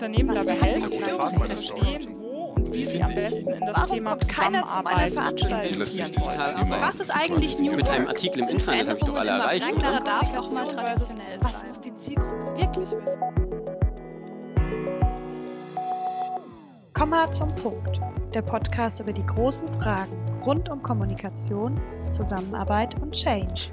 Unternehmen dabei helfen, zu verstehen, wo und wie sie am besten in das Warum Thema Zusammenarbeit investieren wollen. Was ist eigentlich New Mit einem Work? Artikel im Internet habe ich doch alle erreicht, oder? darf auch mal traditionell Was muss die Zielgruppe wirklich wissen? Komma zum Punkt. Der Podcast über die großen Fragen rund um Kommunikation, Zusammenarbeit und Change.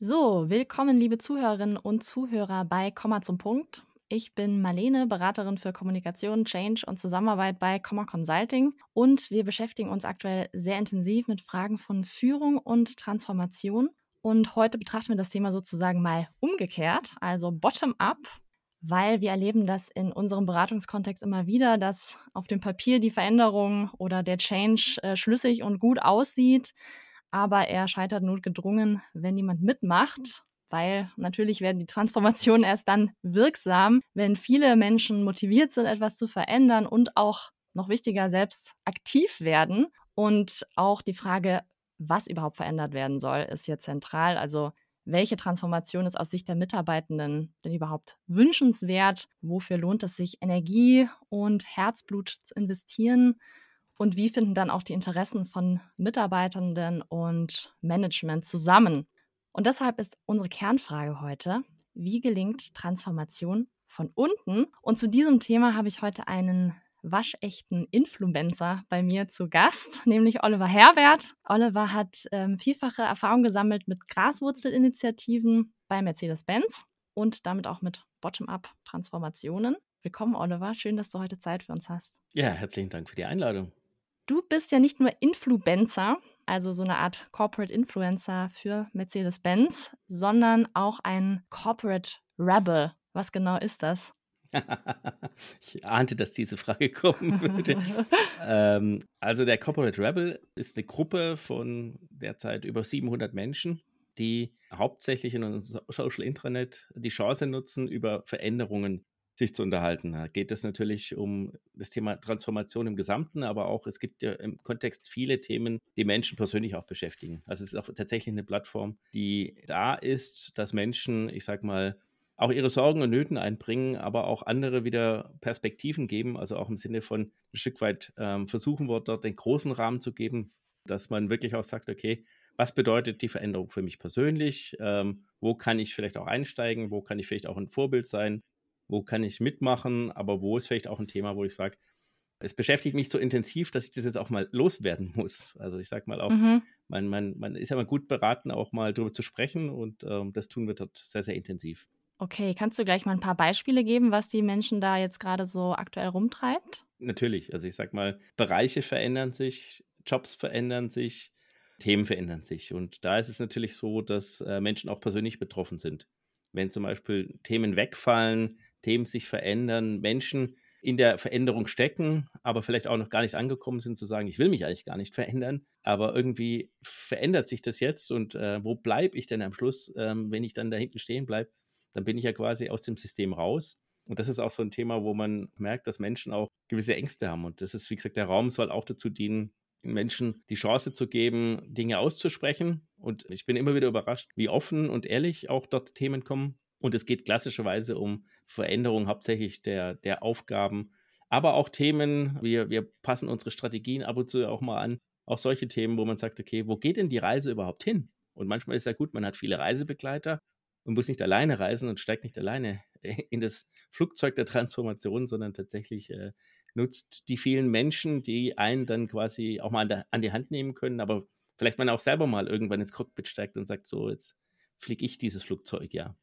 So, willkommen liebe Zuhörerinnen und Zuhörer bei Komma zum Punkt. Ich bin Marlene, Beraterin für Kommunikation, Change und Zusammenarbeit bei Komma Consulting und wir beschäftigen uns aktuell sehr intensiv mit Fragen von Führung und Transformation. Und heute betrachten wir das Thema sozusagen mal umgekehrt, also bottom-up, weil wir erleben das in unserem Beratungskontext immer wieder, dass auf dem Papier die Veränderung oder der Change äh, schlüssig und gut aussieht, aber er scheitert notgedrungen, wenn niemand mitmacht, weil natürlich werden die Transformationen erst dann wirksam, wenn viele Menschen motiviert sind, etwas zu verändern und auch noch wichtiger selbst aktiv werden. Und auch die Frage, was überhaupt verändert werden soll, ist hier zentral. Also welche Transformation ist aus Sicht der Mitarbeitenden denn überhaupt wünschenswert? Wofür lohnt es sich, Energie und Herzblut zu investieren? Und wie finden dann auch die Interessen von Mitarbeitenden und Management zusammen? Und deshalb ist unsere Kernfrage heute, wie gelingt Transformation von unten? Und zu diesem Thema habe ich heute einen waschechten Influencer bei mir zu Gast, nämlich Oliver Herbert. Oliver hat ähm, vielfache Erfahrung gesammelt mit Graswurzelinitiativen bei Mercedes-Benz und damit auch mit Bottom-up-Transformationen. Willkommen, Oliver. Schön, dass du heute Zeit für uns hast. Ja, herzlichen Dank für die Einladung. Du bist ja nicht nur Influencer, also so eine Art Corporate Influencer für Mercedes-Benz, sondern auch ein Corporate Rebel. Was genau ist das? ich ahnte, dass diese Frage kommen würde. ähm, also der Corporate Rebel ist eine Gruppe von derzeit über 700 Menschen, die hauptsächlich in unserem Social Intranet die Chance nutzen, über Veränderungen sich zu unterhalten. Da geht es natürlich um das Thema Transformation im Gesamten, aber auch es gibt ja im Kontext viele Themen, die Menschen persönlich auch beschäftigen. Also es ist auch tatsächlich eine Plattform, die da ist, dass Menschen, ich sag mal, auch ihre Sorgen und Nöten einbringen, aber auch andere wieder Perspektiven geben, also auch im Sinne von ein Stück weit ähm, versuchen wir dort den großen Rahmen zu geben, dass man wirklich auch sagt, okay, was bedeutet die Veränderung für mich persönlich? Ähm, wo kann ich vielleicht auch einsteigen? Wo kann ich vielleicht auch ein Vorbild sein? Wo kann ich mitmachen, aber wo ist vielleicht auch ein Thema, wo ich sage, es beschäftigt mich so intensiv, dass ich das jetzt auch mal loswerden muss. Also ich sage mal auch, mhm. man, man, man ist ja mal gut beraten, auch mal darüber zu sprechen und ähm, das tun wir dort sehr, sehr intensiv. Okay, kannst du gleich mal ein paar Beispiele geben, was die Menschen da jetzt gerade so aktuell rumtreibt? Natürlich, also ich sage mal, Bereiche verändern sich, Jobs verändern sich, Themen verändern sich. Und da ist es natürlich so, dass äh, Menschen auch persönlich betroffen sind. Wenn zum Beispiel Themen wegfallen, Themen sich verändern, Menschen in der Veränderung stecken, aber vielleicht auch noch gar nicht angekommen sind, zu sagen, ich will mich eigentlich gar nicht verändern, aber irgendwie verändert sich das jetzt und äh, wo bleibe ich denn am Schluss, ähm, wenn ich dann da hinten stehen bleibe, dann bin ich ja quasi aus dem System raus. Und das ist auch so ein Thema, wo man merkt, dass Menschen auch gewisse Ängste haben. Und das ist, wie gesagt, der Raum soll auch dazu dienen, Menschen die Chance zu geben, Dinge auszusprechen. Und ich bin immer wieder überrascht, wie offen und ehrlich auch dort Themen kommen. Und es geht klassischerweise um Veränderung hauptsächlich der, der Aufgaben, aber auch Themen, wir, wir passen unsere Strategien ab und zu auch mal an, auch solche Themen, wo man sagt, okay, wo geht denn die Reise überhaupt hin? Und manchmal ist ja gut, man hat viele Reisebegleiter und muss nicht alleine reisen und steigt nicht alleine in das Flugzeug der Transformation, sondern tatsächlich äh, nutzt die vielen Menschen, die einen dann quasi auch mal an, der, an die Hand nehmen können, aber vielleicht man auch selber mal irgendwann ins Cockpit steigt und sagt, so, jetzt fliege ich dieses Flugzeug, ja.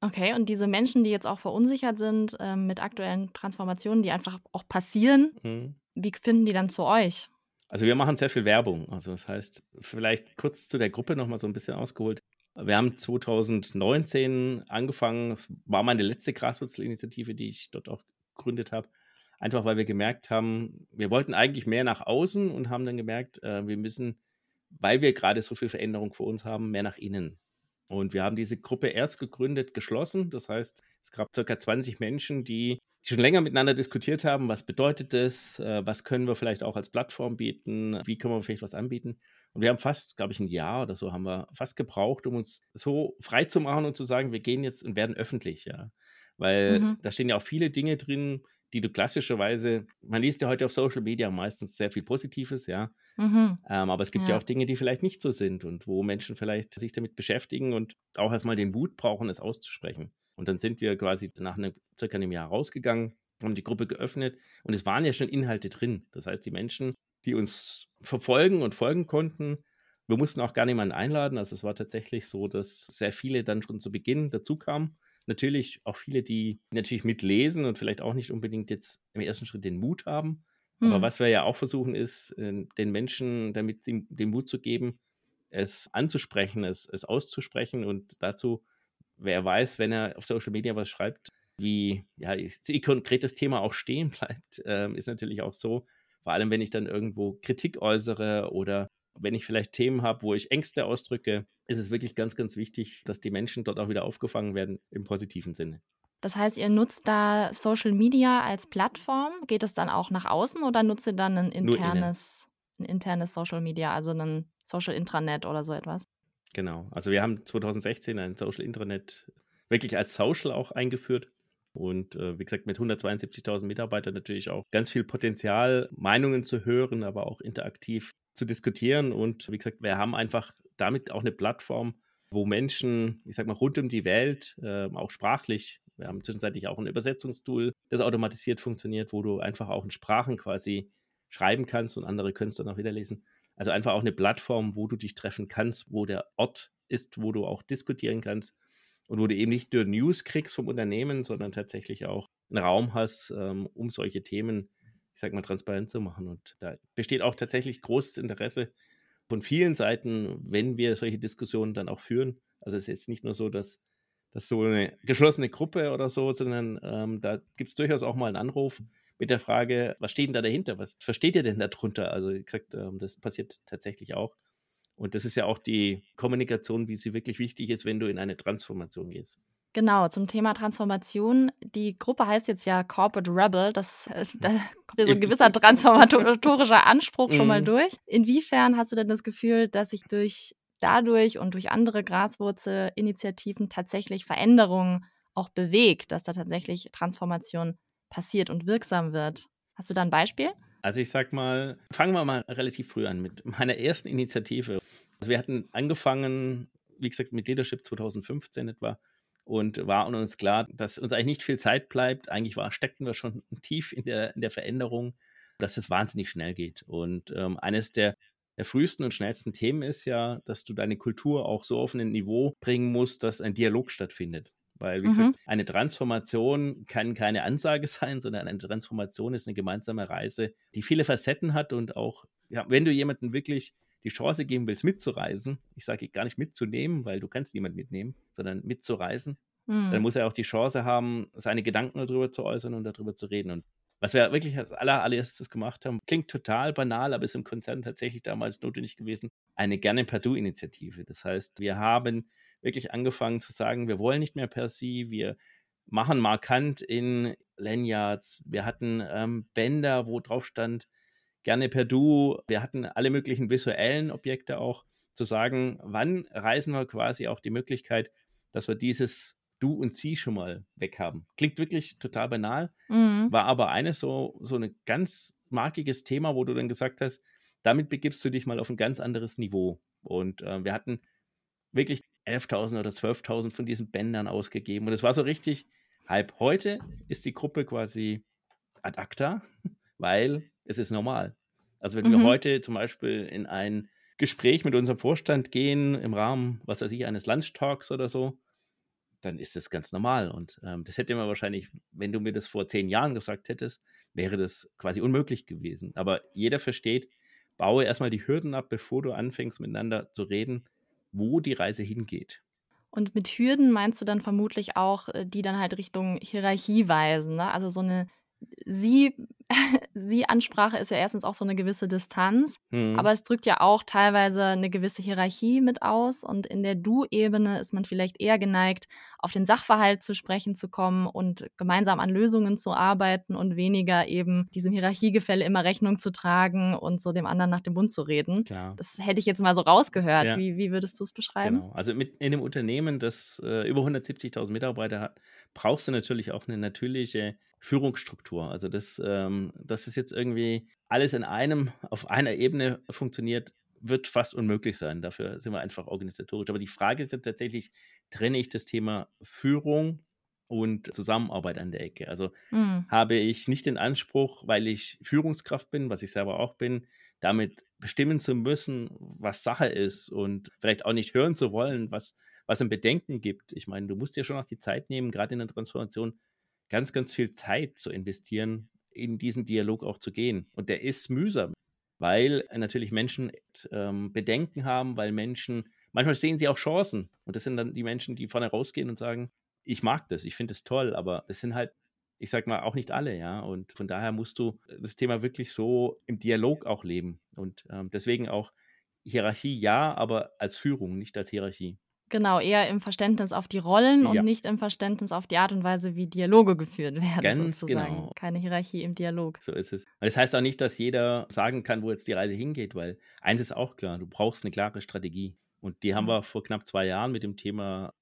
Okay, und diese Menschen, die jetzt auch verunsichert sind ähm, mit aktuellen Transformationen, die einfach auch passieren, mhm. wie finden die dann zu euch? Also wir machen sehr viel Werbung. Also das heißt, vielleicht kurz zu der Gruppe nochmal so ein bisschen ausgeholt. Wir haben 2019 angefangen, das war meine letzte Graswurzelinitiative, die ich dort auch gegründet habe. Einfach weil wir gemerkt haben, wir wollten eigentlich mehr nach außen und haben dann gemerkt, äh, wir müssen, weil wir gerade so viel Veränderung vor uns haben, mehr nach innen. Und wir haben diese Gruppe erst gegründet, geschlossen. Das heißt, es gab circa 20 Menschen, die schon länger miteinander diskutiert haben, was bedeutet das, äh, was können wir vielleicht auch als Plattform bieten, wie können wir vielleicht was anbieten. Und wir haben fast, glaube ich, ein Jahr oder so haben wir fast gebraucht, um uns so frei zu machen und zu sagen, wir gehen jetzt und werden öffentlich, ja. Weil Mhm. da stehen ja auch viele Dinge drin, die du klassischerweise, man liest ja heute auf Social Media meistens sehr viel Positives, ja. Mhm. Ähm, aber es gibt ja. Ja. auch Dinge, die vielleicht nicht so sind und wo Menschen vielleicht sich damit beschäftigen und auch erstmal den Mut brauchen, es auszusprechen. Und dann sind wir quasi nach einem, circa einem Jahr rausgegangen, haben die Gruppe geöffnet und es waren ja schon Inhalte drin. Das heißt, die Menschen, die uns verfolgen und folgen konnten, wir mussten auch gar niemanden einladen. Also es war tatsächlich so, dass sehr viele dann schon zu Beginn dazu kamen. Natürlich auch viele, die natürlich mitlesen und vielleicht auch nicht unbedingt jetzt im ersten Schritt den Mut haben. Aber Hm. was wir ja auch versuchen, ist, äh, den Menschen damit den, den Mut zu geben, es anzusprechen, es, es auszusprechen und dazu, wer weiß, wenn er auf Social Media was schreibt, wie ja, ihr konkretes Thema auch stehen bleibt, ähm, ist natürlich auch so, vor allem wenn ich dann irgendwo Kritik äußere oder wenn ich vielleicht Themen habe, wo ich Ängste ausdrücke, ist es wirklich ganz, ganz wichtig, dass die Menschen dort auch wieder aufgefangen werden im positiven Sinne. Das heißt, ihr nutzt da Social Media als Plattform. Geht es dann auch nach außen oder nutzt ihr dann ein internes, ein internes Social Media, also ein Social Intranet oder so etwas? Genau. Also wir haben 2016 ein Social Intranet wirklich als Social auch eingeführt. Und äh, wie gesagt, mit 172.000 Mitarbeitern natürlich auch ganz viel Potenzial, Meinungen zu hören, aber auch interaktiv zu diskutieren. Und wie gesagt, wir haben einfach damit auch eine Plattform, wo Menschen, ich sag mal, rund um die Welt, äh, auch sprachlich, wir haben zwischenzeitlich auch ein Übersetzungstool, das automatisiert funktioniert, wo du einfach auch in Sprachen quasi schreiben kannst und andere können es dann auch wieder lesen. Also einfach auch eine Plattform, wo du dich treffen kannst, wo der Ort ist, wo du auch diskutieren kannst und wo du eben nicht nur News kriegst vom Unternehmen, sondern tatsächlich auch einen Raum hast, ähm, um solche Themen, ich sag mal, transparent zu machen. Und da besteht auch tatsächlich großes Interesse von vielen Seiten, wenn wir solche Diskussionen dann auch führen. Also es ist jetzt nicht nur so, dass das so eine geschlossene Gruppe oder so, sondern ähm, da gibt es durchaus auch mal einen Anruf mit der Frage, was steht denn da dahinter? Was versteht ihr denn darunter? Also wie gesagt, ähm, das passiert tatsächlich auch. Und das ist ja auch die Kommunikation, wie sie wirklich wichtig ist, wenn du in eine Transformation gehst. Genau, zum Thema Transformation. Die Gruppe heißt jetzt ja Corporate Rebel. Das, ist, da kommt ja so ein gewisser transformatorischer Anspruch schon mal Mhm. durch. Inwiefern hast du denn das Gefühl, dass sich durch dadurch und durch andere Graswurzelinitiativen tatsächlich Veränderungen auch bewegt, dass da tatsächlich Transformation passiert und wirksam wird? Hast du da ein Beispiel? Also ich sag mal, fangen wir mal relativ früh an mit meiner ersten Initiative. Also wir hatten angefangen, wie gesagt, mit Leadership 2015 etwa und war uns klar, dass uns eigentlich nicht viel Zeit bleibt. Eigentlich war, steckten wir schon tief in der, in der Veränderung, dass es wahnsinnig schnell geht. Und ähm, eines der, der frühesten und schnellsten Themen ist ja, dass du deine Kultur auch so auf ein Niveau bringen musst, dass ein Dialog stattfindet. Weil, wie Mhm. gesagt, eine Transformation kann keine Ansage sein, sondern eine Transformation ist eine gemeinsame Reise, die viele Facetten hat und auch, ja, wenn du jemandem wirklich die Chance geben willst, mitzureisen, ich sage gar nicht mitzunehmen, weil du kannst niemanden mitnehmen, sondern mitzureisen, dann Hm. muss er auch die Chance haben, seine Gedanken darüber zu äußern und darüber zu reden. Und was wir wirklich als aller, allererstes gemacht haben, klingt total banal, aber ist im Konzern tatsächlich damals notwendig gewesen, eine Gerne per Du-Initiative. Das heißt, wir haben wirklich angefangen zu sagen, wir wollen nicht mehr per Sie, wir machen markant in Lanyards, wir hatten ähm, Bänder, wo drauf stand, gerne per Du, wir hatten alle möglichen visuellen Objekte auch, zu sagen, wann reisen wir quasi auch die Möglichkeit, dass wir dieses Du und Sie schon mal weg haben. Klingt wirklich total banal, Mhm. war aber eines so, so ein ganz markiges Thema, wo du dann gesagt hast, damit begibst du dich mal auf ein ganz anderes Niveau. Und äh, wir hatten wirklich 11.000 oder 12.000 von diesen Bändern ausgegeben. Und es war so richtig Hype. Heute ist die Gruppe quasi ad acta, weil es ist normal. Also wenn wir Mhm. heute zum Beispiel in ein Gespräch mit unserem Vorstand gehen, im Rahmen, was weiß ich, eines Lunchtalks oder so, dann ist das ganz normal. Und ähm, das hätte man wahrscheinlich, wenn du mir das vor zehn Jahren gesagt hättest, wäre das quasi unmöglich gewesen. Aber jeder versteht, baue erstmal die Hürden ab, bevor du anfängst miteinander zu reden, wo die Reise hingeht. Und mit Hürden meinst du dann vermutlich auch, äh, die dann halt Richtung Hierarchie weisen, ne? Also so eine sie, sie Ansprache ist ja erstens auch so eine gewisse Distanz, Mhm. aber es drückt ja auch teilweise eine gewisse Hierarchie mit aus und in der Du-Ebene ist man vielleicht eher geneigt, auf den Sachverhalt zu sprechen zu kommen und gemeinsam an Lösungen zu arbeiten und weniger eben diesem Hierarchiegefälle immer Rechnung zu tragen und so dem anderen nach dem Mund zu reden. Klar. Das hätte ich jetzt mal so rausgehört. Ja. Wie, wie würdest du es beschreiben? Genau. Also mit in einem Unternehmen, das äh, über 170.000 Mitarbeiter hat, brauchst du natürlich auch eine natürliche Führungsstruktur. Also das, ähm, dass es jetzt irgendwie alles in einem, auf einer Ebene funktioniert, wird fast unmöglich sein. Dafür sind wir einfach organisatorisch. Aber die Frage ist jetzt tatsächlich, trenne ich das Thema Führung und Zusammenarbeit an der Ecke? Also Hm. habe ich nicht den Anspruch, weil ich Führungskraft bin, was ich selber auch bin, damit bestimmen zu müssen, was Sache ist und vielleicht auch nicht hören zu wollen, was, was ein Bedenken gibt. Ich meine, du musst dir schon auch die Zeit nehmen, gerade in der Transformation, ganz, ganz viel Zeit zu investieren, in diesen Dialog auch zu gehen. Und der ist mühsam, weil natürlich Menschen ähm, Bedenken haben, weil Menschen, manchmal sehen sie auch Chancen. Und das sind dann die Menschen, die vorne rausgehen und sagen, ich mag das, ich finde es toll, aber das sind halt, ich sag mal, auch nicht alle, ja. Und von daher musst du das Thema wirklich so im Dialog auch leben. Und ähm, deswegen auch Hierarchie ja, aber als Führung, nicht als Hierarchie. Genau, eher im Verständnis auf die Rollen Ja. und nicht im Verständnis auf die Art und Weise, wie Dialoge geführt werden, Ganz sozusagen. genau. Keine Hierarchie im Dialog. So ist es. Und das heißt auch nicht, dass jeder sagen kann, wo jetzt die Reise hingeht, weil eins ist auch klar, du brauchst eine klare Strategie. Und die haben wir vor knapp zwei Jahren mit dem Thema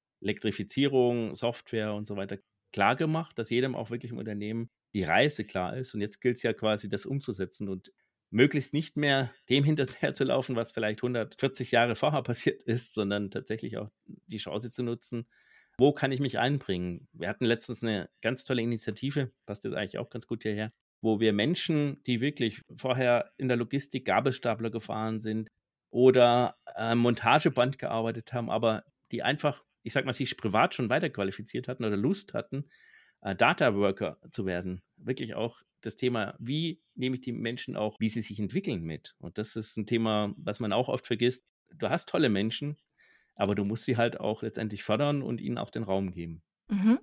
Elektrifizierung, Software und so weiter klar gemacht, dass jedem auch wirklich im Unternehmen die Reise klar ist. Und jetzt gilt es ja quasi, das umzusetzen und möglichst nicht mehr dem hinterher zu laufen, was vielleicht 140 Jahre vorher passiert ist, sondern tatsächlich auch die Chance zu nutzen, wo kann ich mich einbringen? Wir hatten letztens eine ganz tolle Initiative, passt jetzt eigentlich auch ganz gut hierher, wo wir Menschen, die wirklich vorher in der Logistik Gabelstapler gefahren sind oder am Montageband gearbeitet haben, aber die einfach, ich sag mal, sich privat schon weiterqualifiziert hatten oder Lust hatten, äh, Data Worker zu werden. Wirklich auch das Thema, wie nehme ich die Menschen auch, wie sie sich entwickeln mit. Und das ist ein Thema, was man auch oft vergisst. Du hast tolle Menschen, aber du musst sie halt auch letztendlich fördern und ihnen auch den Raum geben. Mhm.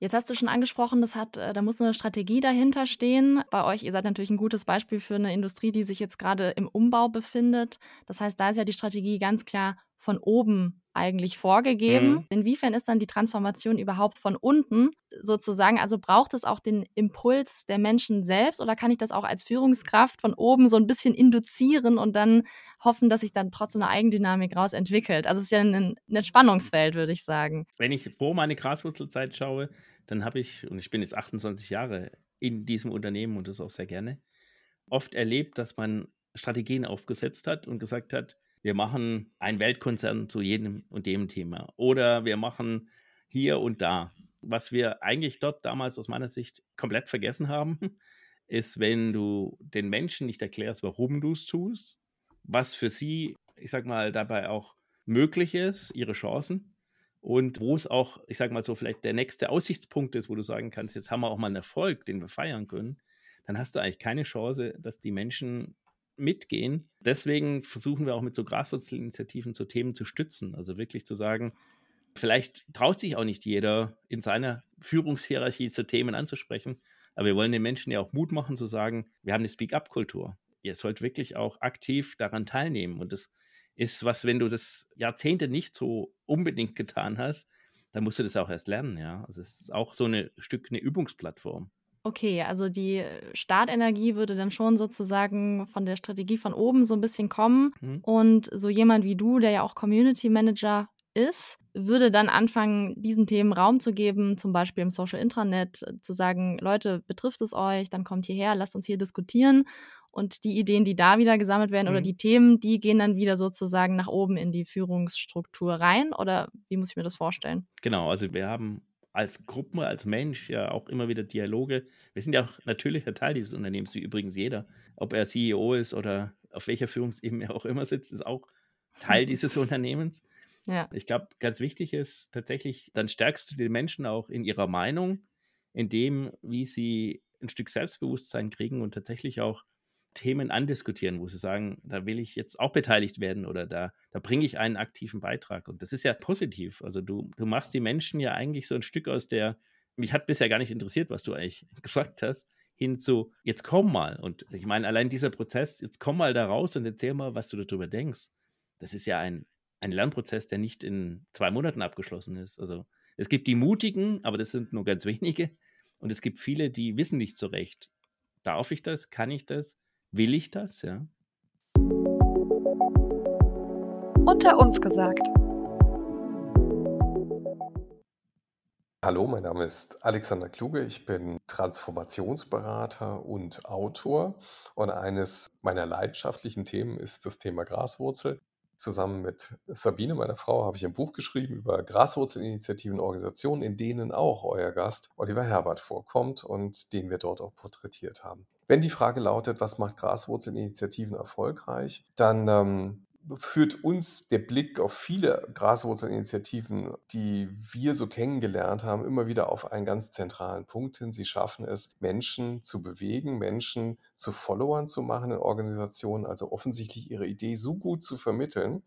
Jetzt hast du schon angesprochen, das hat, äh, da muss eine Strategie dahinter stehen. Bei euch, ihr seid natürlich ein gutes Beispiel für eine Industrie, die sich jetzt gerade im Umbau befindet. Das heißt, da ist ja die Strategie ganz klar von oben eigentlich vorgegeben. Mhm. Inwiefern ist dann die Transformation überhaupt von unten sozusagen? Also braucht es auch den Impuls der Menschen selbst oder kann ich das auch als Führungskraft von oben so ein bisschen induzieren und dann hoffen, dass sich dann trotzdem eine Eigendynamik raus entwickelt? Also es ist ja ein, ein Spannungsfeld, würde ich sagen. Wenn ich vor meine Graswurzelzeit schaue, dann habe ich, und ich bin jetzt 28 Jahre in diesem Unternehmen und das auch sehr gerne, oft erlebt, dass man Strategien aufgesetzt hat und gesagt hat, wir machen einen Weltkonzern zu jedem und dem Thema oder wir machen hier und da. Was wir eigentlich dort damals aus meiner Sicht komplett vergessen haben, ist, wenn du den Menschen nicht erklärst, warum du es tust, was für sie, ich sag mal, dabei auch möglich ist, ihre Chancen und wo es auch, ich sag mal so, vielleicht der nächste Aussichtspunkt ist, wo du sagen kannst, jetzt haben wir auch mal einen Erfolg, den wir feiern können, dann hast du eigentlich keine Chance, dass die Menschen mitgehen. Deswegen versuchen wir auch mit so Graswurzelinitiativen so Themen zu stützen. Also wirklich zu sagen, vielleicht traut sich auch nicht jeder in seiner Führungshierarchie zu Themen anzusprechen, aber wir wollen den Menschen ja auch Mut machen zu sagen, wir haben eine Speak-up-Kultur. Ihr sollt wirklich auch aktiv daran teilnehmen. Und das ist was, wenn du das Jahrzehnte nicht so unbedingt getan hast, dann musst du das auch erst lernen, ja. Also es ist auch so ein Stück eine Übungsplattform. Okay, also die Startenergie würde dann schon sozusagen von der Strategie von oben so ein bisschen kommen. Mhm. Und so jemand wie du, der ja auch Community Manager ist, würde dann anfangen, diesen Themen Raum zu geben, zum Beispiel im Social Intranet, äh, zu sagen, Leute, betrifft es euch, dann kommt hierher, lasst uns hier diskutieren. Und die Ideen, die da wieder gesammelt werden oder Mhm. die Themen, die gehen dann wieder sozusagen nach oben in die Führungsstruktur rein. Oder wie muss ich mir das vorstellen? Genau, also wir haben als Gruppe, als Mensch ja auch immer wieder Dialoge. Wir sind ja auch natürlicher Teil dieses Unternehmens, wie übrigens jeder. Ob er CEO ist oder auf welcher Führungsebene er auch immer sitzt, ist auch Teil dieses Unternehmens. Ja. Ich glaube, ganz wichtig ist tatsächlich, dann stärkst du die Menschen auch in ihrer Meinung, in dem, wie sie ein Stück Selbstbewusstsein kriegen und tatsächlich auch Themen andiskutieren, wo sie sagen, da will ich jetzt auch beteiligt werden oder da, da bringe ich einen aktiven Beitrag. Und das ist ja positiv. Also du, du machst die Menschen ja eigentlich so ein Stück aus der, mich hat bisher gar nicht interessiert, was du eigentlich gesagt hast. hin zu, jetzt komm mal. Und ich meine, allein dieser Prozess, jetzt komm mal da raus und erzähl mal, was du darüber denkst. Das ist ja ein, ein Lernprozess, der nicht in zwei Monaten abgeschlossen ist. Also es gibt die Mutigen, aber das sind nur ganz wenige. Und es gibt viele, die wissen nicht so recht. Darf ich das? Kann ich das? Will ich das? Ja. Unter uns gesagt. Hallo, mein Name ist Alexander Kluge. Ich bin Transformationsberater und Autor. Und eines meiner leidenschaftlichen Themen ist das Thema Graswurzel. Zusammen mit Sabine, meiner Frau, habe ich ein Buch geschrieben über Graswurzelinitiativen, Organisationen, in denen auch euer Gast Oliver Herbert vorkommt und den wir dort auch porträtiert haben. Wenn die Frage lautet, was macht Graswurzelinitiativen erfolgreich, dann ähm, führt uns der Blick auf viele Graswurzelinitiativen, die wir so kennengelernt haben, immer wieder auf einen ganz zentralen Punkt hin. Sie schaffen es, Menschen zu bewegen, Menschen zu Followern zu machen in Organisationen, also offensichtlich ihre Idee so gut zu vermitteln,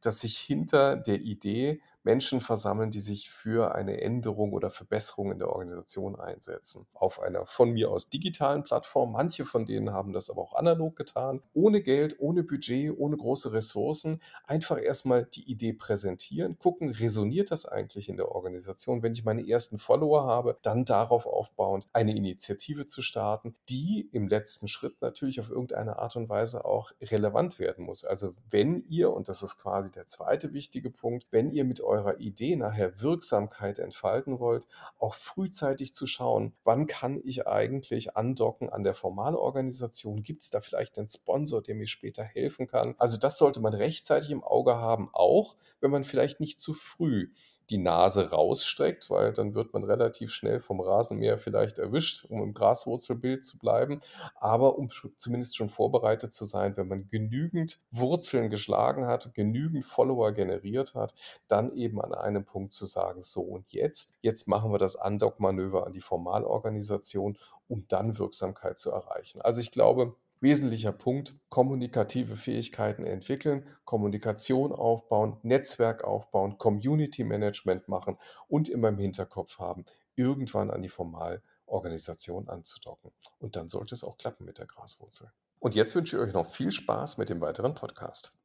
dass sich hinter der Idee Menschen versammeln, die sich für eine Änderung oder Verbesserung in der Organisation einsetzen. Auf einer von mir aus digitalen Plattform. Manche von denen haben das aber auch analog getan. Ohne Geld, ohne Budget, ohne große Ressourcen. Einfach erstmal die Idee präsentieren, gucken, resoniert das eigentlich in der Organisation. Wenn ich meine ersten Follower habe, dann darauf aufbauend eine Initiative zu starten, die im letzten Schritt natürlich auf irgendeine Art und Weise auch relevant werden muss. Also wenn ihr, und das ist quasi der zweite wichtige Punkt, wenn ihr mit eurer Idee nachher Wirksamkeit entfalten wollt, auch frühzeitig zu schauen, wann kann ich eigentlich andocken an der Formalorganisation? Gibt es da vielleicht einen Sponsor, der mir später helfen kann? Also das sollte man rechtzeitig im Auge haben, auch wenn man vielleicht nicht zu früh die Nase rausstreckt, weil dann wird man relativ schnell vom Rasenmäher vielleicht erwischt, um im Graswurzelbild zu bleiben. Aber um zumindest schon vorbereitet zu sein, wenn man genügend Wurzeln geschlagen hat, genügend Follower generiert hat, dann eben an einem Punkt zu sagen, so und jetzt, jetzt machen wir das Andock-Manöver an die Formalorganisation, um dann Wirksamkeit zu erreichen. Also ich glaube, Wesentlicher Punkt, kommunikative Fähigkeiten entwickeln, Kommunikation aufbauen, Netzwerk aufbauen, Community Management machen und immer im Hinterkopf haben, irgendwann an die Formalorganisation anzudocken. Und dann sollte es auch klappen mit der Graswurzel. Und jetzt wünsche ich euch noch viel Spaß mit dem weiteren Podcast.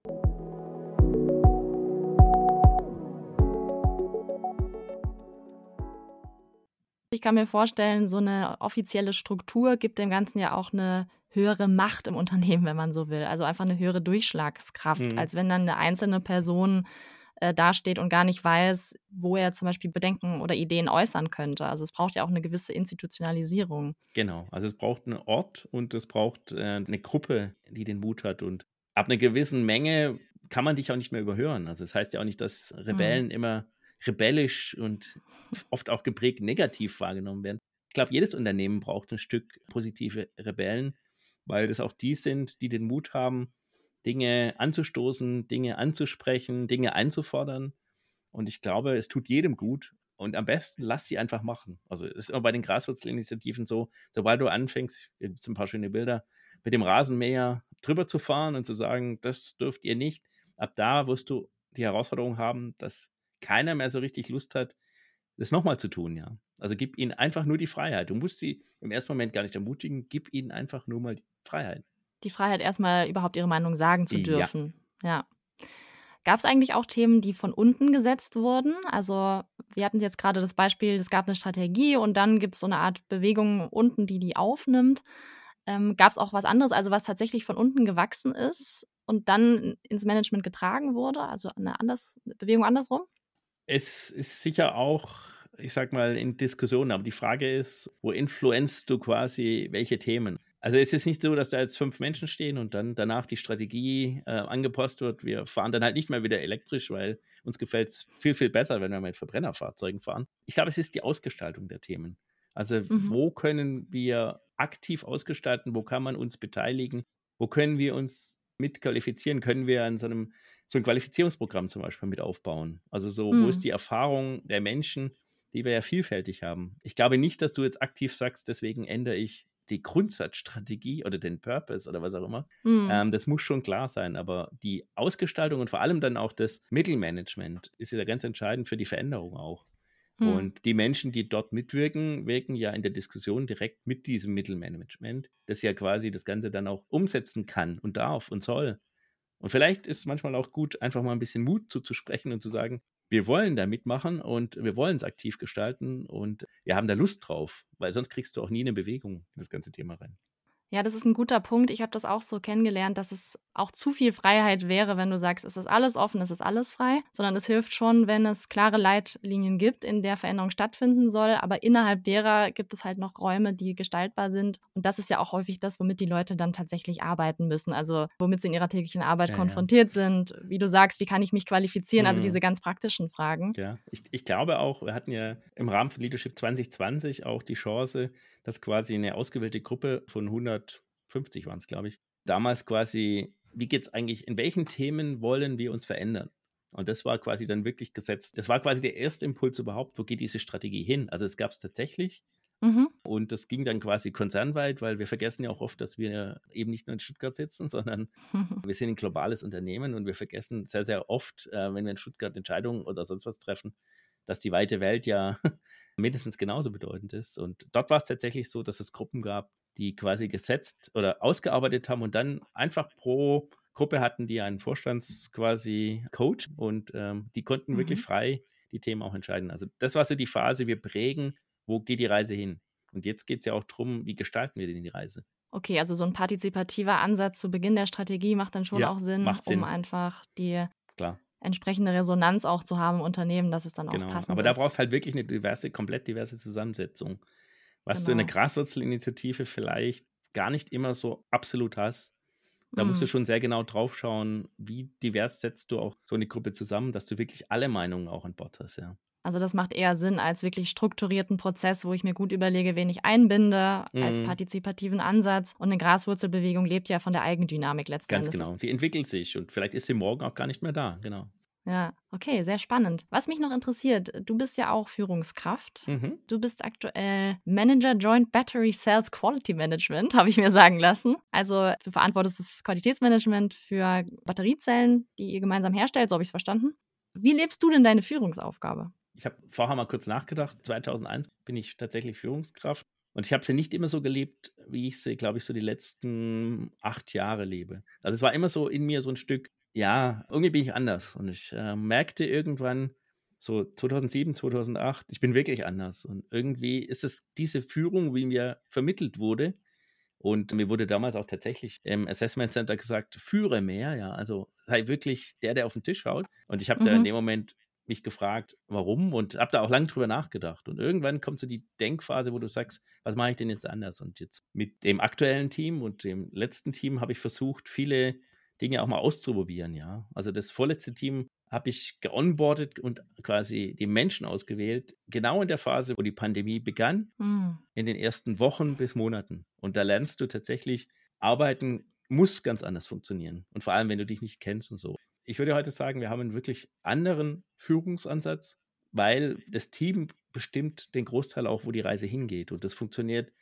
Ich kann mir vorstellen, so eine offizielle Struktur gibt dem Ganzen ja auch eine höhere Macht im Unternehmen, wenn man so will. Also einfach eine höhere Durchschlagskraft, mhm. als wenn dann eine einzelne Person äh, dasteht und gar nicht weiß, wo er zum Beispiel Bedenken oder Ideen äußern könnte. Also es braucht ja auch eine gewisse Institutionalisierung. Genau, also es braucht einen Ort und es braucht äh, eine Gruppe, die den Mut hat. Und ab einer gewissen Menge kann man dich auch nicht mehr überhören. Also es das heißt ja auch nicht, dass Rebellen mhm. immer rebellisch und oft auch geprägt negativ wahrgenommen werden. Ich glaube, jedes Unternehmen braucht ein Stück positive Rebellen, weil das auch die sind, die den Mut haben, Dinge anzustoßen, Dinge anzusprechen, Dinge einzufordern. Und ich glaube, es tut jedem gut. Und am besten lass sie einfach machen. Also es ist immer bei den Graswurzelinitiativen so, sobald du anfängst, gibt es ein paar schöne Bilder, mit dem Rasenmäher drüber zu fahren und zu sagen, das dürft ihr nicht. Ab da wirst du die Herausforderung haben, dass keiner mehr so richtig Lust hat, das nochmal zu tun, ja. Also gib ihnen einfach nur die Freiheit. Du musst sie im ersten Moment gar nicht ermutigen, gib ihnen einfach nur mal die Freiheit. Die Freiheit, erstmal überhaupt ihre Meinung sagen zu dürfen. Ja. ja. Gab es eigentlich auch Themen, die von unten gesetzt wurden? Also, wir hatten jetzt gerade das Beispiel, es gab eine Strategie und dann gibt es so eine Art Bewegung unten, die die aufnimmt. Ähm, gab es auch was anderes, also was tatsächlich von unten gewachsen ist und dann ins Management getragen wurde? Also eine anders, Bewegung andersrum? Es ist sicher auch, ich sag mal, in Diskussionen, aber die Frage ist, wo influenzt du quasi welche Themen? Also es ist nicht so, dass da jetzt fünf Menschen stehen und dann danach die Strategie äh, angepasst wird. Wir fahren dann halt nicht mehr wieder elektrisch, weil uns gefällt es viel, viel besser, wenn wir mit Verbrennerfahrzeugen fahren. Ich glaube, es ist die Ausgestaltung der Themen. Also mhm. wo können wir aktiv ausgestalten, wo kann man uns beteiligen, wo können wir uns mitqualifizieren, können wir an so einem so ein Qualifizierungsprogramm zum Beispiel mit aufbauen. Also so, mhm. wo ist mhm. die Erfahrung der Menschen, die wir ja vielfältig haben. Ich glaube nicht, dass du jetzt aktiv sagst, deswegen ändere ich die Grundsatzstrategie oder den Purpose oder was auch immer. Mhm. Ähm, das muss schon klar sein. Aber die Ausgestaltung und vor allem dann auch das Mittelmanagement ist ja ganz entscheidend für die Veränderung auch. Mhm. Und die Menschen, die dort mitwirken, wirken ja in der Diskussion direkt mit diesem Mittelmanagement, das ja quasi das Ganze dann auch umsetzen kann und darf und soll. Und vielleicht ist es manchmal auch gut, einfach mal ein bisschen Mut zuzusprechen und zu sagen, wir wollen da mitmachen und wir wollen es aktiv gestalten und wir haben da Lust drauf, weil sonst kriegst du auch nie eine Bewegung in das ganze Thema rein. Ja, das ist ein guter Punkt. Ich habe das auch so kennengelernt, dass es auch zu viel Freiheit wäre, wenn du sagst, es ist alles offen, es ist alles frei, sondern es hilft schon, wenn es klare Leitlinien gibt, in der Veränderung stattfinden soll. Aber innerhalb derer gibt es halt noch Räume, die gestaltbar sind. Und das ist ja auch häufig das, womit die Leute dann tatsächlich arbeiten müssen. Also womit sie in ihrer täglichen Arbeit ja, konfrontiert ja. sind. Wie du sagst, wie kann ich mich qualifizieren? Also mhm. Also diese ganz praktischen Fragen. Ja, ich, ich glaube auch, wir hatten ja im Rahmen von Leadership 2020 auch die Chance, dass quasi eine ausgewählte Gruppe von 150 waren es, glaube ich, damals quasi, wie geht es eigentlich, in welchen Themen wollen wir uns verändern? Und das war quasi dann wirklich gesetzt. Das war quasi der erste Impuls überhaupt, wo geht diese Strategie hin? Also es gab es tatsächlich. Mhm. Und das ging dann quasi konzernweit, weil wir vergessen ja auch oft, dass wir eben nicht nur in Stuttgart sitzen, sondern wir sind ein globales Unternehmen und wir vergessen sehr, sehr oft, äh, wenn wir in Stuttgart Entscheidungen oder sonst was treffen, dass die weite Welt ja mindestens genauso bedeutend ist. Und dort war es tatsächlich so, dass es Gruppen gab, die quasi gesetzt oder ausgearbeitet haben und dann einfach pro Gruppe hatten die einen Vorstands quasi Coach und ähm, die konnten mhm. wirklich frei die Themen auch entscheiden. Also das war so die Phase, wir prägen, wo geht die Reise hin? Und jetzt geht es ja auch darum, wie gestalten wir denn die Reise? Okay, also so ein partizipativer Ansatz zu Beginn der Strategie macht dann schon ja, auch Sinn, Sinn, um einfach die Klar entsprechende Resonanz auch zu haben im Unternehmen, dass es dann genau. auch passend Aber da brauchst du halt wirklich eine diverse, komplett diverse Zusammensetzung. Was genau. du in der genau. Graswurzelinitiative vielleicht gar nicht immer so absolut hast. Da mm. musst du mhm. schon sehr genau drauf schauen, wie divers setzt du auch so eine Gruppe zusammen, dass du wirklich alle Meinungen auch an Bord hast, ja. Also das macht eher Sinn als wirklich strukturierten Prozess, wo ich mir gut überlege, wen ich einbinde, mhm. als partizipativen Ansatz. Und eine Graswurzelbewegung lebt ja von der Eigendynamik letztendlich. Ganz genau. Sie entwickelt sich und vielleicht ist sie morgen auch gar nicht mehr da, genau. Ja, okay, sehr spannend. Was mich noch interessiert, du bist ja auch Führungskraft. Mhm. Du bist aktuell Manager Joint Battery Cells Quality Management, habe ich mir sagen lassen. Also du verantwortest das Qualitätsmanagement für Batteriezellen, die ihr gemeinsam herstellt, so habe ich es verstanden. Wie lebst du denn deine Führungsaufgabe? Ich habe vorher mal kurz nachgedacht. 2001 bin ich tatsächlich Führungskraft. Und ich habe sie nicht immer so gelebt, wie ich sie, glaube ich, so die letzten acht Jahre lebe. Also es war immer so in mir so ein Stück, ja, irgendwie bin ich anders. Und ich äh, merkte irgendwann, so 2007, 2008, ich bin wirklich anders. Und irgendwie ist es diese Führung, wie mir vermittelt wurde. Und mir wurde damals auch tatsächlich im Assessment Center gesagt, führe mehr, ja, also sei wirklich der, der auf den Tisch schaut. Und ich habe mhm. da in mhm. dem Moment mich gefragt, warum und habe da auch lange drüber nachgedacht. Und irgendwann kommt so die Denkphase, wo du sagst, was mache ich denn jetzt anders? Und jetzt mit dem aktuellen Team und dem letzten Team habe ich versucht, viele Dinge auch mal auszuprobieren, ja. Also das vorletzte Team habe ich geonboardet und quasi die Menschen ausgewählt, genau in der Phase, wo die Pandemie begann, mhm. in den ersten Wochen bis Monaten. Und da lernst du tatsächlich, arbeiten muss ganz anders funktionieren. Und vor allem, wenn du dich nicht kennst und so ich würde heute sagen, wir haben einen wirklich anderen Führungsansatz, weil das Team bestimmt den Großteil auch, wo die Reise hingeht. Und das funktioniert,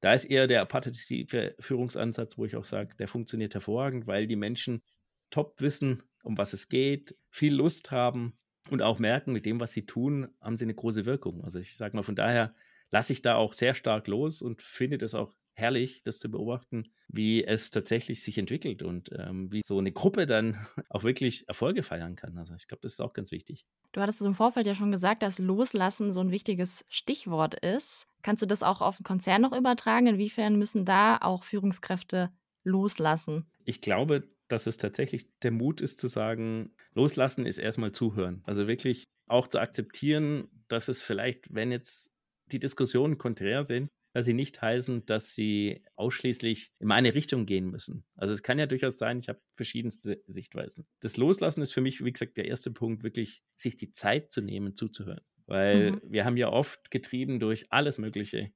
da ist eher der partizipative Führungsansatz, wo ich auch sage, der funktioniert hervorragend, weil die Menschen top wissen, um was es geht, viel Lust haben und auch merken, mit dem, was sie tun, haben sie eine große Wirkung. Also ich sage mal, von daher lasse ich da auch sehr stark los und finde das auch herrlich, das zu beobachten, wie es tatsächlich sich entwickelt und ähm, wie so eine Gruppe dann auch wirklich Erfolge feiern kann. Also ich glaube, das ist auch ganz wichtig. Du hattest es im Vorfeld ja schon gesagt, dass Loslassen so ein wichtiges Stichwort ist. Kannst du das auch auf den Konzern noch übertragen? Inwiefern müssen da auch Führungskräfte loslassen? Ich glaube, dass es tatsächlich der Mut ist zu sagen, loslassen ist erstmal zuhören. Also wirklich auch zu akzeptieren, dass es vielleicht, wenn jetzt die Diskussionen konträr sind, dass sie nicht heißen, dass sie ausschließlich in meine Richtung gehen müssen. Also es kann ja durchaus sein, ich habe verschiedenste Sichtweisen. Das Loslassen ist für mich, wie gesagt, der erste Punkt, wirklich sich die Zeit zu nehmen, zuzuhören. Weil mhm. wir haben ja oft getrieben durch alles Mögliche,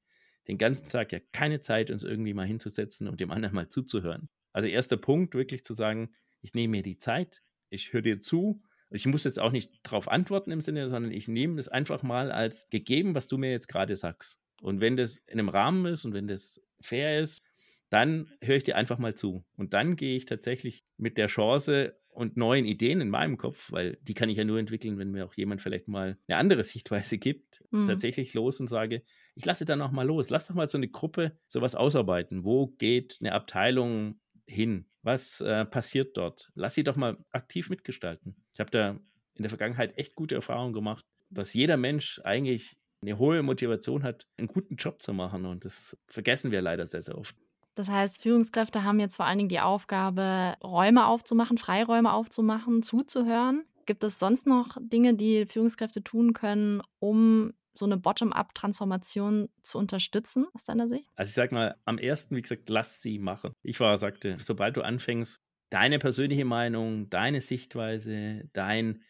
den ganzen Tag ja keine Zeit, uns irgendwie mal hinzusetzen und dem anderen mal zuzuhören. Also erster Punkt, wirklich zu sagen, ich nehme mir die Zeit, ich höre dir zu. Ich muss jetzt auch nicht darauf antworten im Sinne, sondern ich nehme es einfach mal als gegeben, was du mir jetzt gerade sagst. Und wenn das in einem Rahmen ist und wenn das fair ist, dann höre ich dir einfach mal zu. Und dann gehe ich tatsächlich mit der Chance und neuen Ideen in meinem Kopf, weil die kann ich ja nur entwickeln, wenn mir auch jemand vielleicht mal eine andere Sichtweise gibt, mhm. tatsächlich los und sage, ich lasse dann auch mal los. Lass doch mal so eine Gruppe sowas ausarbeiten. Wo geht eine Abteilung hin? Was äh, passiert dort? Lass sie doch mal aktiv mitgestalten. Ich habe da in der Vergangenheit echt gute Erfahrungen gemacht, dass jeder Mensch eigentlich eine hohe Motivation hat, einen guten Job zu machen. Und das vergessen wir leider sehr, sehr oft. Das heißt, Führungskräfte haben jetzt vor allen Dingen die Aufgabe, Räume aufzumachen, Freiräume aufzumachen, zuzuhören. Gibt es sonst noch Dinge, die Führungskräfte tun können, um so eine Bottom-up-Transformation zu unterstützen, aus deiner Sicht? Also ich sag mal, am ersten, wie gesagt, lass sie machen. Ich war, sagte, sobald du anfängst, deine persönliche Meinung, deine Sichtweise, dein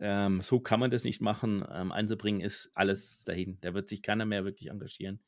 ähm, so kann man das nicht machen, ähm, einzubringen, ist alles dahin. Da wird sich keiner mehr wirklich engagieren.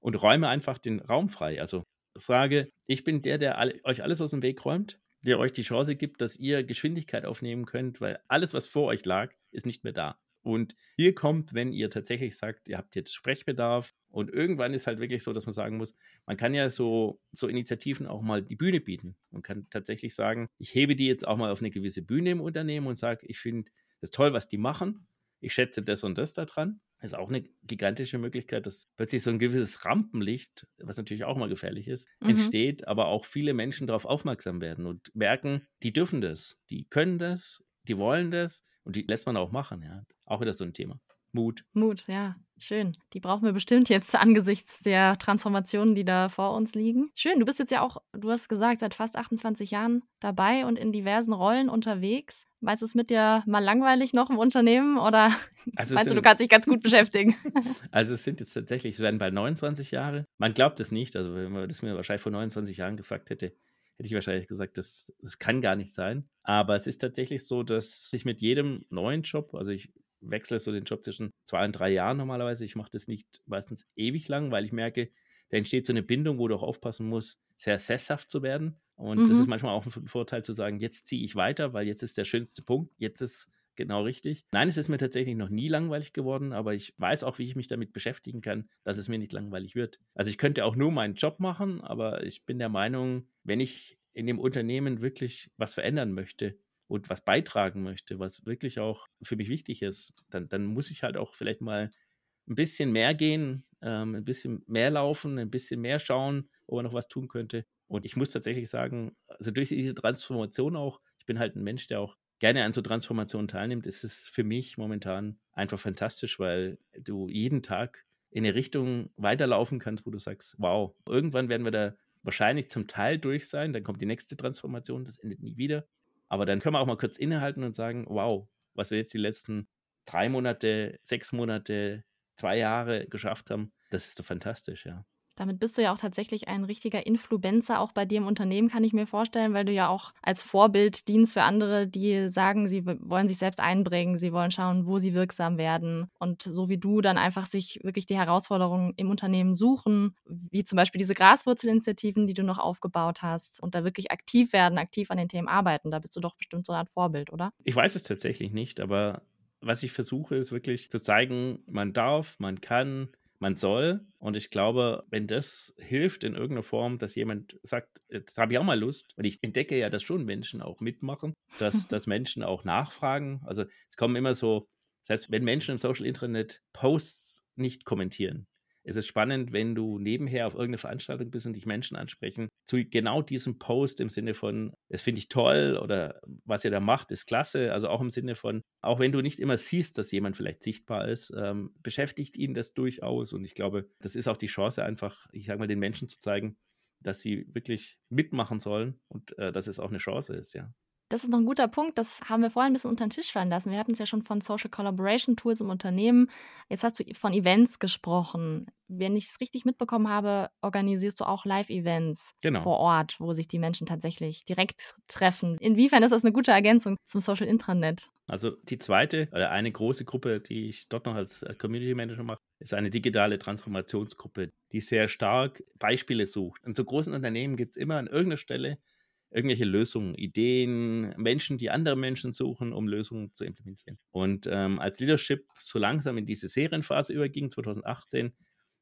Und räume einfach den Raum frei. Also sage, ich bin der, der alle, euch alles aus dem Weg räumt, der euch die Chance gibt, dass ihr Geschwindigkeit aufnehmen könnt, weil alles, was vor euch lag, ist nicht mehr da. Und hier kommt, wenn ihr tatsächlich sagt, ihr habt jetzt Sprechbedarf und irgendwann ist halt wirklich so, dass man sagen muss, man kann ja so, so Initiativen auch mal die Bühne bieten. Man kann tatsächlich sagen, ich hebe die jetzt auch mal auf eine gewisse Bühne im Unternehmen und sage, ich finde es toll, was die machen. Ich schätze das und das daran ist auch eine gigantische Möglichkeit, dass plötzlich so ein gewisses Rampenlicht, was natürlich auch mal gefährlich ist, mhm. entsteht, aber auch viele Menschen darauf aufmerksam werden und merken, die dürfen das, die können das, die wollen das und die lässt man auch machen. Ja. Auch wieder so ein Thema. Mut. Mut, ja. Schön. Die brauchen wir bestimmt jetzt angesichts der Transformationen, die da vor uns liegen. Schön, du bist jetzt ja auch, du hast gesagt, seit fast 28 Jahren dabei und in diversen Rollen unterwegs. Weißt du es mit dir mal langweilig noch im Unternehmen oder also meinst du, du kannst dich ganz gut beschäftigen? Also es sind jetzt tatsächlich, es werden bald 29 Jahre. Man glaubt es nicht. Also wenn man das mir wahrscheinlich vor 29 Jahren gesagt hätte, hätte ich wahrscheinlich gesagt, das, das kann gar nicht sein. Aber es ist tatsächlich so, dass ich mit jedem neuen Job, also ich wechsle so den Job zwischen zwei und drei Jahren normalerweise. Ich mache das nicht meistens ewig lang, weil ich merke, da entsteht so eine Bindung, wo du auch aufpassen musst, sehr sesshaft zu werden. Und mhm. das ist manchmal auch ein Vorteil zu sagen, jetzt ziehe ich weiter, weil jetzt ist der schönste Punkt, jetzt ist genau richtig. Nein, es ist mir tatsächlich noch nie langweilig geworden, aber ich weiß auch, wie ich mich damit beschäftigen kann, dass es mir nicht langweilig wird. Also ich könnte auch nur meinen Job machen, aber ich bin der Meinung, wenn ich in dem Unternehmen wirklich was verändern möchte, und was beitragen möchte, was wirklich auch für mich wichtig ist, dann, dann muss ich halt auch vielleicht mal ein bisschen mehr gehen, ähm, ein bisschen mehr laufen, ein bisschen mehr schauen, ob man noch was tun könnte. Und ich muss tatsächlich sagen, also durch diese Transformation auch, ich bin halt ein Mensch, der auch gerne an so Transformationen teilnimmt, ist es für mich momentan einfach fantastisch, weil du jeden Tag in eine Richtung weiterlaufen kannst, wo du sagst, wow, irgendwann werden wir da wahrscheinlich zum Teil durch sein, dann kommt die nächste Transformation, das endet nie wieder. Aber dann können wir auch mal kurz innehalten und sagen, wow, was wir jetzt die letzten drei Monate, sechs Monate, zwei Jahre geschafft haben, das ist doch fantastisch, ja. Damit bist du ja auch tatsächlich ein richtiger Influencer, auch bei dir im Unternehmen, kann ich mir vorstellen, weil du ja auch als Vorbild dienst für andere, die sagen, sie wollen sich selbst einbringen, sie wollen schauen, wo sie wirksam werden. Und so wie du dann einfach sich wirklich die Herausforderungen im Unternehmen suchen, wie zum Beispiel diese Graswurzelinitiativen, die du noch aufgebaut hast und da wirklich aktiv werden, aktiv an den Themen arbeiten. Da bist du doch bestimmt so eine Art Vorbild, oder? Ich weiß es tatsächlich nicht, aber was ich versuche, ist wirklich zu zeigen, man darf, man kann, man soll. Und ich glaube, wenn das hilft in irgendeiner Form, dass jemand sagt, jetzt habe ich auch mal Lust, und ich entdecke ja, dass schon Menschen auch mitmachen, dass, dass Menschen auch nachfragen. Also es kommen immer so, heißt, wenn Menschen im Social Internet Posts nicht kommentieren, es ist spannend, wenn du nebenher auf irgendeine Veranstaltung bist und dich Menschen ansprechen, zu genau diesem Post im Sinne von, das finde ich toll oder was ihr da macht, ist klasse. Also auch im Sinne von, auch wenn du nicht immer siehst, dass jemand vielleicht sichtbar ist, ähm, beschäftigt ihn das durchaus. Und ich glaube, das ist auch die Chance, einfach, ich sage mal, den Menschen zu zeigen, dass sie wirklich mitmachen sollen und äh, dass es auch eine Chance ist, ja. Das ist noch ein guter Punkt. Das haben wir vorhin ein bisschen unter den Tisch fallen lassen. Wir hatten es ja schon von Social Collaboration Tools im Unternehmen. Jetzt hast du von Events gesprochen. Wenn ich es richtig mitbekommen habe, organisierst du auch Live-Events genau. vor Ort, wo sich die Menschen tatsächlich direkt treffen. Inwiefern ist das eine gute Ergänzung zum Social Intranet? Also die zweite oder eine große Gruppe, die ich dort noch als Community Manager mache, ist eine digitale Transformationsgruppe, die sehr stark Beispiele sucht. In so großen Unternehmen gibt es immer an irgendeiner Stelle irgendwelche Lösungen, Ideen, Menschen, die andere Menschen suchen, um Lösungen zu implementieren. Und ähm, als Leadership so langsam in diese Serienphase überging, 2018,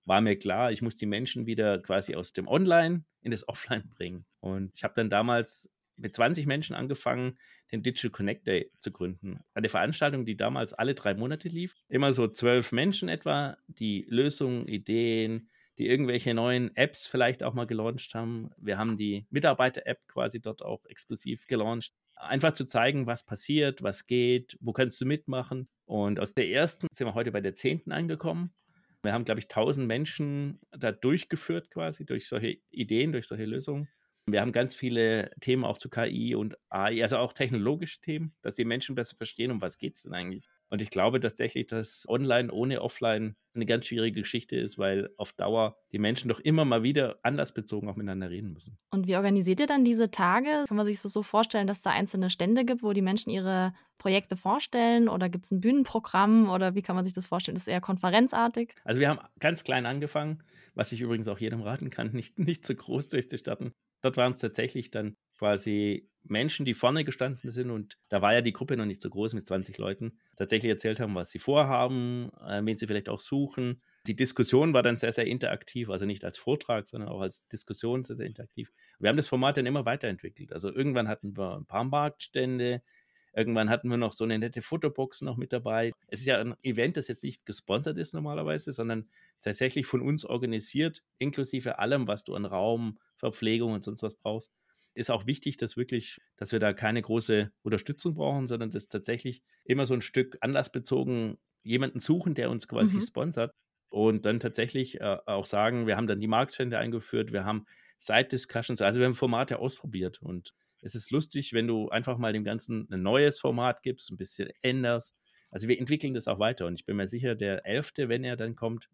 war mir klar, ich muss die Menschen wieder quasi aus dem Online in das Offline bringen. Und ich habe dann damals mit 20 Menschen angefangen, den Digital Connect Day zu gründen. Eine Veranstaltung, die damals alle drei Monate lief. Immer so zwölf Menschen etwa, die Lösungen, Ideen, die irgendwelche neuen Apps vielleicht auch mal gelauncht haben. Wir haben die Mitarbeiter-App quasi dort auch exklusiv gelauncht. Einfach zu zeigen, was passiert, was geht, wo kannst du mitmachen. Und aus der ersten sind wir heute bei der zehnten angekommen. Wir haben, glaube ich, tausend Menschen da durchgeführt quasi durch solche Ideen, durch solche Lösungen. Wir haben ganz viele Themen auch zu KI und AI, also auch technologische Themen, dass die Menschen besser verstehen, um was geht es denn eigentlich. Und ich glaube tatsächlich, dass Online ohne Offline eine ganz schwierige Geschichte ist, weil auf Dauer die Menschen doch immer mal wieder anlassbezogen auch miteinander reden müssen. Und wie organisiert ihr dann diese Tage? Kann man sich das so vorstellen, dass da einzelne Stände gibt, wo die Menschen ihre Projekte vorstellen oder gibt es ein Bühnenprogramm oder wie kann man sich das vorstellen? Das ist eher konferenzartig? Also wir haben ganz klein angefangen, was ich übrigens auch jedem raten kann, nicht, nicht zu groß durchzustarten. Dort waren es tatsächlich dann quasi Menschen, die vorne gestanden sind und da war ja die Gruppe noch nicht so groß mit 20 Leuten, tatsächlich erzählt haben, was sie vorhaben, äh, wen sie vielleicht auch suchen. Die Diskussion war dann sehr, sehr interaktiv, also nicht als Vortrag, sondern auch als Diskussion sehr, sehr interaktiv. Wir haben das Format dann immer weiterentwickelt. Also irgendwann hatten wir ein paar Marktstände, Irgendwann hatten wir noch so eine nette Fotobox noch mit dabei. Es ist ja ein Event, das jetzt nicht gesponsert ist normalerweise, sondern tatsächlich von uns organisiert, inklusive allem, was du an Raum, Verpflegung und sonst was brauchst. Ist auch wichtig, dass wirklich, dass wir da keine große Unterstützung brauchen, sondern dass tatsächlich immer so ein Stück anlassbezogen jemanden suchen, der uns quasi mhm. sponsert und dann tatsächlich äh, auch sagen, wir haben dann die Marktstände eingeführt, wir haben Side-Discussions, also wir haben Formate ausprobiert und es ist lustig, wenn du einfach mal dem Ganzen ein neues Format gibst, ein bisschen änderst. Also wir entwickeln das auch weiter und ich bin mir sicher, der Elfte, wenn er dann kommt,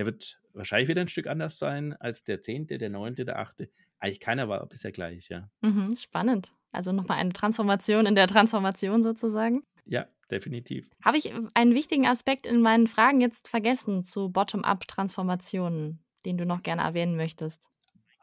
der wird wahrscheinlich wieder ein Stück anders sein als der Zehnte, der Neunte, der Achte. Eigentlich keiner war bisher gleich, ja. Mhm, spannend. Also nochmal eine Transformation in der Transformation sozusagen. Ja, definitiv. Habe ich einen wichtigen Aspekt in meinen Fragen jetzt vergessen zu Bottom-up-Transformationen, den du noch gerne erwähnen möchtest?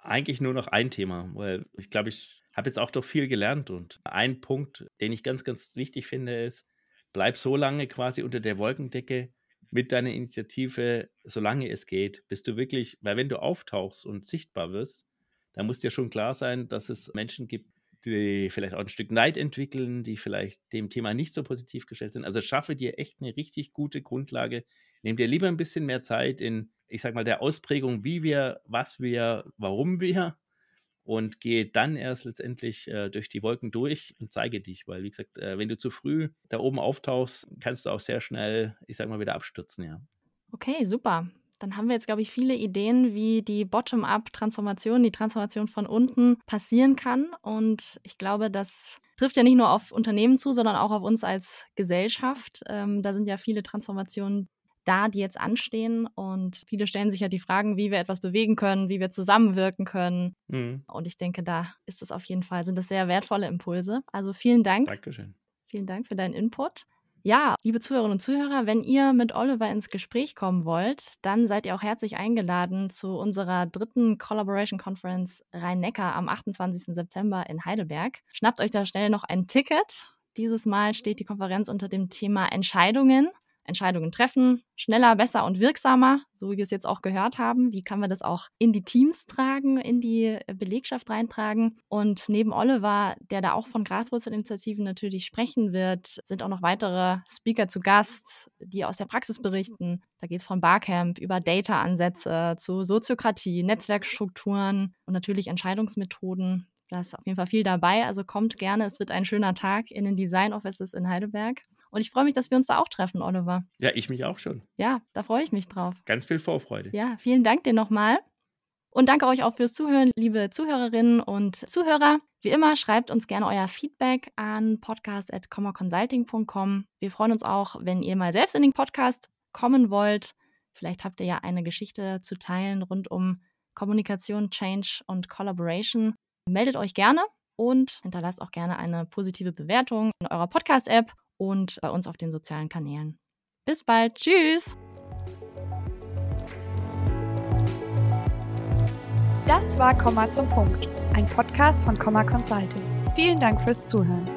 Eigentlich nur noch ein Thema, weil ich glaube, ich habe jetzt auch doch viel gelernt und ein Punkt, den ich ganz, ganz wichtig finde, ist, bleib so lange quasi unter der Wolkendecke mit deiner Initiative, solange es geht, bis du wirklich, weil wenn du auftauchst und sichtbar wirst, dann muss dir schon klar sein, dass es Menschen gibt, die vielleicht auch ein Stück Neid entwickeln, die vielleicht dem Thema nicht so positiv gestellt sind. Also schaffe dir echt eine richtig gute Grundlage. Nimm dir lieber ein bisschen mehr Zeit in, ich sag mal, der Ausprägung, wie wir, was wir, warum wir und gehe dann erst letztendlich äh, durch die Wolken durch und zeige dich, weil wie gesagt, äh, wenn du zu früh da oben auftauchst, kannst du auch sehr schnell, ich sag mal, wieder abstürzen, ja. Okay, super. Dann haben wir jetzt, glaube ich, viele Ideen, wie die Bottom-up-Transformation, die Transformation von unten passieren kann. Und ich glaube, das trifft ja nicht nur auf Unternehmen zu, sondern auch auf uns als Gesellschaft. Ähm, da sind ja viele Transformationen, da, die jetzt anstehen. Und viele stellen sich ja die Fragen, wie wir etwas bewegen können, wie wir zusammenwirken können. Mhm. Und ich denke, da ist es auf jeden Fall, sind das sehr wertvolle Impulse. Also vielen Dank. Dankeschön. Vielen Dank für deinen Input. Ja, liebe Zuhörerinnen und Zuhörer, wenn ihr mit Oliver ins Gespräch kommen wollt, dann seid ihr auch herzlich eingeladen zu unserer dritten Collaboration Conference Rhein-Neckar am 28. September in Heidelberg. Schnappt euch da schnell noch ein Ticket. Dieses Mal steht die Konferenz unter dem Thema Entscheidungen. Entscheidungen treffen, schneller, besser und wirksamer, so wie wir es jetzt auch gehört haben. Wie kann man das auch in die Teams tragen, in die Belegschaft reintragen? Und neben Oliver, der da auch von Graswurzelinitiativen natürlich sprechen wird, sind auch noch weitere Speaker zu Gast, die aus der Praxis berichten. Da geht es von Barcamp über Data-Ansätze zu Soziokratie, Netzwerkstrukturen und natürlich Entscheidungsmethoden. Da ist auf jeden Fall viel dabei, also kommt gerne. Es wird ein schöner Tag in den Design Offices in Heidelberg. Und ich freue mich, dass wir uns da auch treffen, Oliver. Ja, ich mich auch schon. Ja, da freue ich mich drauf. Ganz viel Vorfreude. Ja, vielen Dank dir nochmal. Und danke euch auch fürs Zuhören, liebe Zuhörerinnen und Zuhörer. Wie immer, schreibt uns gerne euer Feedback an podcast.commaconsulting.com. Wir freuen uns auch, wenn ihr mal selbst in den Podcast kommen wollt. Vielleicht habt ihr ja eine Geschichte zu teilen rund um Kommunikation, Change und Collaboration. Meldet euch gerne und hinterlasst auch gerne eine positive Bewertung in eurer Podcast-App und bei uns auf den sozialen Kanälen. Bis bald. Tschüss. Das war Komma zum Punkt, ein Podcast von Komma Consulting. Vielen Dank fürs Zuhören.